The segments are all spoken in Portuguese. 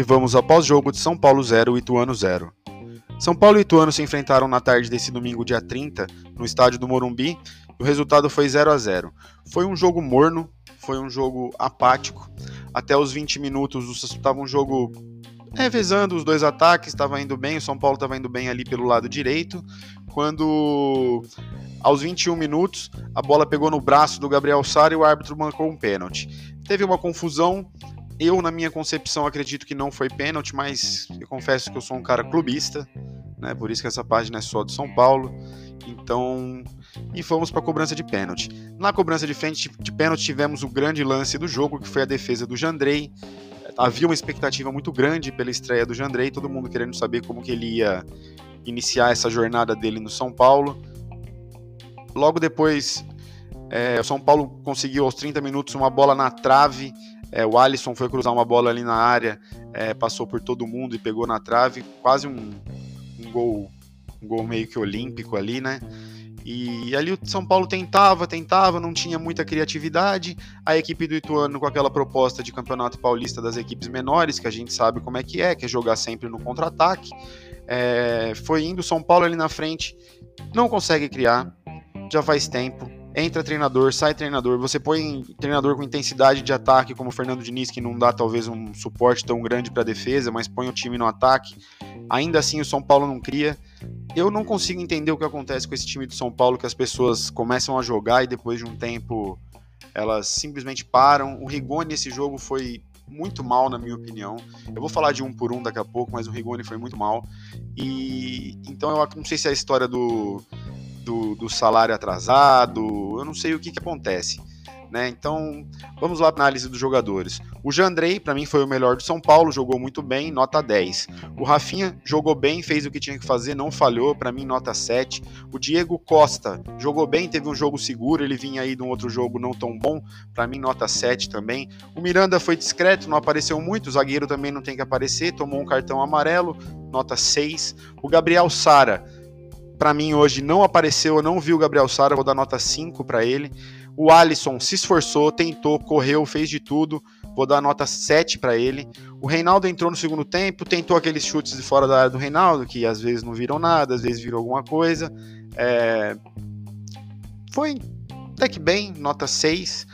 e vamos ao pós-jogo de São Paulo 0 Ituano 0. São Paulo e Ituano se enfrentaram na tarde desse domingo, dia 30, no estádio do Morumbi, e o resultado foi 0 a 0. Foi um jogo morno, foi um jogo apático. Até os 20 minutos estava um jogo revezando os dois ataques, estava indo bem, o São Paulo estava indo bem ali pelo lado direito, quando aos 21 minutos a bola pegou no braço do Gabriel Sara e o árbitro marcou um pênalti. Teve uma confusão, eu na minha concepção acredito que não foi pênalti, mas eu confesso que eu sou um cara clubista, né? Por isso que essa página é só do São Paulo. Então, e fomos para a cobrança de pênalti. Na cobrança de frente de pênalti tivemos o grande lance do jogo, que foi a defesa do Jandrei. Havia uma expectativa muito grande pela estreia do Jandrei, todo mundo querendo saber como que ele ia iniciar essa jornada dele no São Paulo. Logo depois, é, o São Paulo conseguiu aos 30 minutos uma bola na trave. É, o Alisson foi cruzar uma bola ali na área, é, passou por todo mundo e pegou na trave, quase um, um gol, um gol meio que olímpico ali, né? E ali o São Paulo tentava, tentava, não tinha muita criatividade. A equipe do Ituano com aquela proposta de campeonato paulista das equipes menores, que a gente sabe como é que é, que é jogar sempre no contra-ataque. É, foi indo, São Paulo ali na frente, não consegue criar, já faz tempo. Entra treinador, sai treinador. Você põe treinador com intensidade de ataque, como o Fernando Diniz, que não dá talvez um suporte tão grande para a defesa, mas põe o time no ataque. Ainda assim, o São Paulo não cria. Eu não consigo entender o que acontece com esse time do São Paulo, que as pessoas começam a jogar e depois de um tempo elas simplesmente param. O Rigoni nesse jogo foi muito mal, na minha opinião. Eu vou falar de um por um daqui a pouco, mas o Rigoni foi muito mal. E então eu não sei se é a história do do, do salário atrasado, eu não sei o que, que acontece. Né? Então, vamos lá para a análise dos jogadores. O Jandrei, para mim, foi o melhor do São Paulo, jogou muito bem, nota 10. O Rafinha jogou bem, fez o que tinha que fazer, não falhou, para mim, nota 7. O Diego Costa jogou bem, teve um jogo seguro, ele vinha aí de um outro jogo não tão bom, para mim, nota 7 também. O Miranda foi discreto, não apareceu muito, o zagueiro também não tem que aparecer, tomou um cartão amarelo, nota 6. O Gabriel Sara para mim hoje não apareceu, eu não vi o Gabriel Sara, vou dar nota 5 para ele. O Alisson se esforçou, tentou, correu, fez de tudo, vou dar nota 7 para ele. O Reinaldo entrou no segundo tempo, tentou aqueles chutes de fora da área do Reinaldo, que às vezes não viram nada, às vezes virou alguma coisa. É... Foi até que bem, nota 6.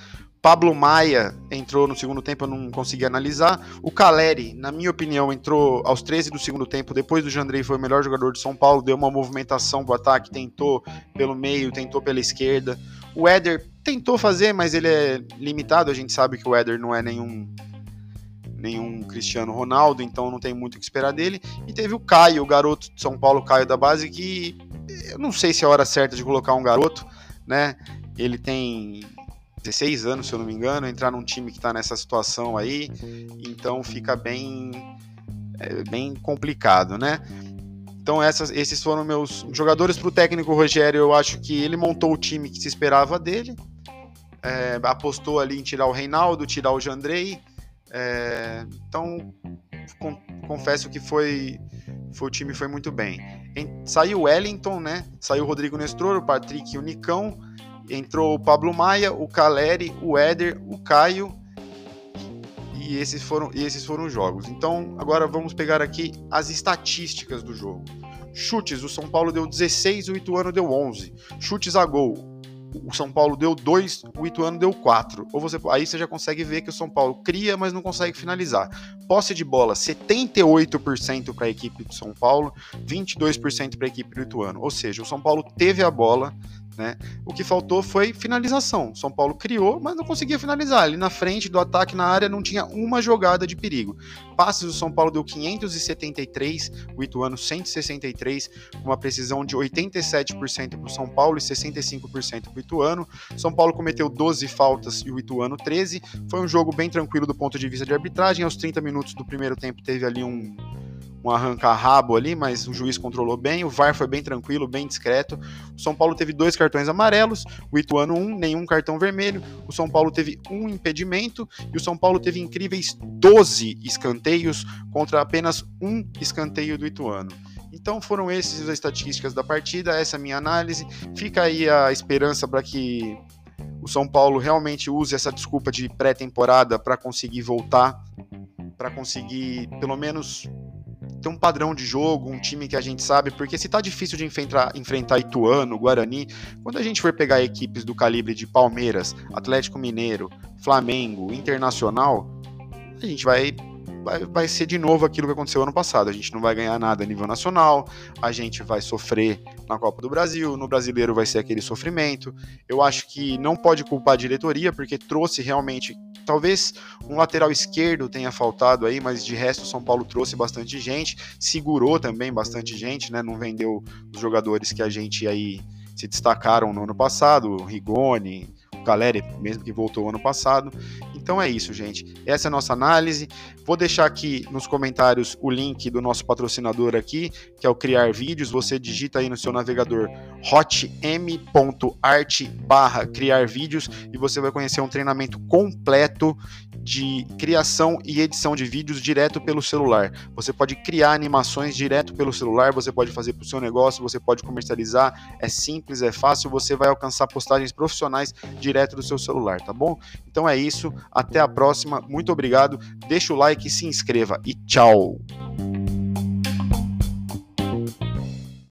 Pablo Maia entrou no segundo tempo, eu não consegui analisar. O Caleri, na minha opinião, entrou aos 13 do segundo tempo, depois do Jandrei, foi o melhor jogador de São Paulo, deu uma movimentação do ataque, tentou pelo meio, tentou pela esquerda. O Éder tentou fazer, mas ele é limitado, a gente sabe que o Éder não é nenhum nenhum Cristiano Ronaldo, então não tem muito o que esperar dele. E teve o Caio, o garoto de São Paulo, Caio da base, que eu não sei se é a hora certa de colocar um garoto, né? Ele tem 16 anos, se eu não me engano, entrar num time que está nessa situação aí, então fica bem, é, bem complicado, né? Então essas, esses foram meus jogadores para o técnico Rogério. Eu acho que ele montou o time que se esperava dele, é, apostou ali em tirar o Reinaldo, tirar o Jandrei. É, então com, confesso que foi, foi o time foi muito bem. Em, saiu o Wellington, né? Saiu o Rodrigo Nestor, o Patrick e o Nicão entrou o Pablo Maia, o Caleri, o Éder, o Caio e esses foram e esses foram os jogos. Então, agora vamos pegar aqui as estatísticas do jogo. Chutes, o São Paulo deu 16, o Ituano deu 11. Chutes a gol, o São Paulo deu 2, o Ituano deu 4. Ou você, aí você já consegue ver que o São Paulo cria, mas não consegue finalizar. Posse de bola, 78% para a equipe do São Paulo, 22% para a equipe do Ituano. Ou seja, o São Paulo teve a bola, né? O que faltou foi finalização. São Paulo criou, mas não conseguia finalizar. Ali na frente do ataque na área não tinha uma jogada de perigo. Passes o São Paulo deu 573, o Ituano 163, com uma precisão de 87% para o São Paulo e 65% para o Ituano. São Paulo cometeu 12 faltas e o Ituano 13. Foi um jogo bem tranquilo do ponto de vista de arbitragem. Aos 30 minutos do primeiro tempo teve ali um um arranca-rabo ali, mas o juiz controlou bem, o VAR foi bem tranquilo, bem discreto. O São Paulo teve dois cartões amarelos, o Ituano um, nenhum cartão vermelho. O São Paulo teve um impedimento e o São Paulo teve incríveis 12 escanteios contra apenas um escanteio do Ituano. Então foram essas as estatísticas da partida, essa é a minha análise. Fica aí a esperança para que o São Paulo realmente use essa desculpa de pré-temporada para conseguir voltar para conseguir pelo menos ter um padrão de jogo, um time que a gente sabe, porque se tá difícil de enfrentar, enfrentar Ituano, Guarani, quando a gente for pegar equipes do calibre de Palmeiras, Atlético Mineiro, Flamengo, Internacional, a gente vai vai, vai ser de novo aquilo que aconteceu ano passado. A gente não vai ganhar nada a nível nacional, a gente vai sofrer na Copa do Brasil, no brasileiro vai ser aquele sofrimento. Eu acho que não pode culpar a diretoria, porque trouxe realmente. Talvez um lateral esquerdo tenha faltado aí, mas de resto o São Paulo trouxe bastante gente, segurou também bastante gente, né? Não vendeu os jogadores que a gente aí se destacaram no ano passado, Rigoni, Caleri, mesmo que voltou ano passado. Então é isso, gente. Essa é a nossa análise. Vou deixar aqui nos comentários o link do nosso patrocinador aqui, que é o Criar Vídeos. Você digita aí no seu navegador hotm.art barra criar vídeos e você vai conhecer um treinamento completo de criação e edição de vídeos direto pelo celular. Você pode criar animações direto pelo celular, você pode fazer para o seu negócio, você pode comercializar. É simples, é fácil, você vai alcançar postagens profissionais direto do seu celular, tá bom? Então é isso, até a próxima, muito obrigado, deixa o like, se inscreva e tchau!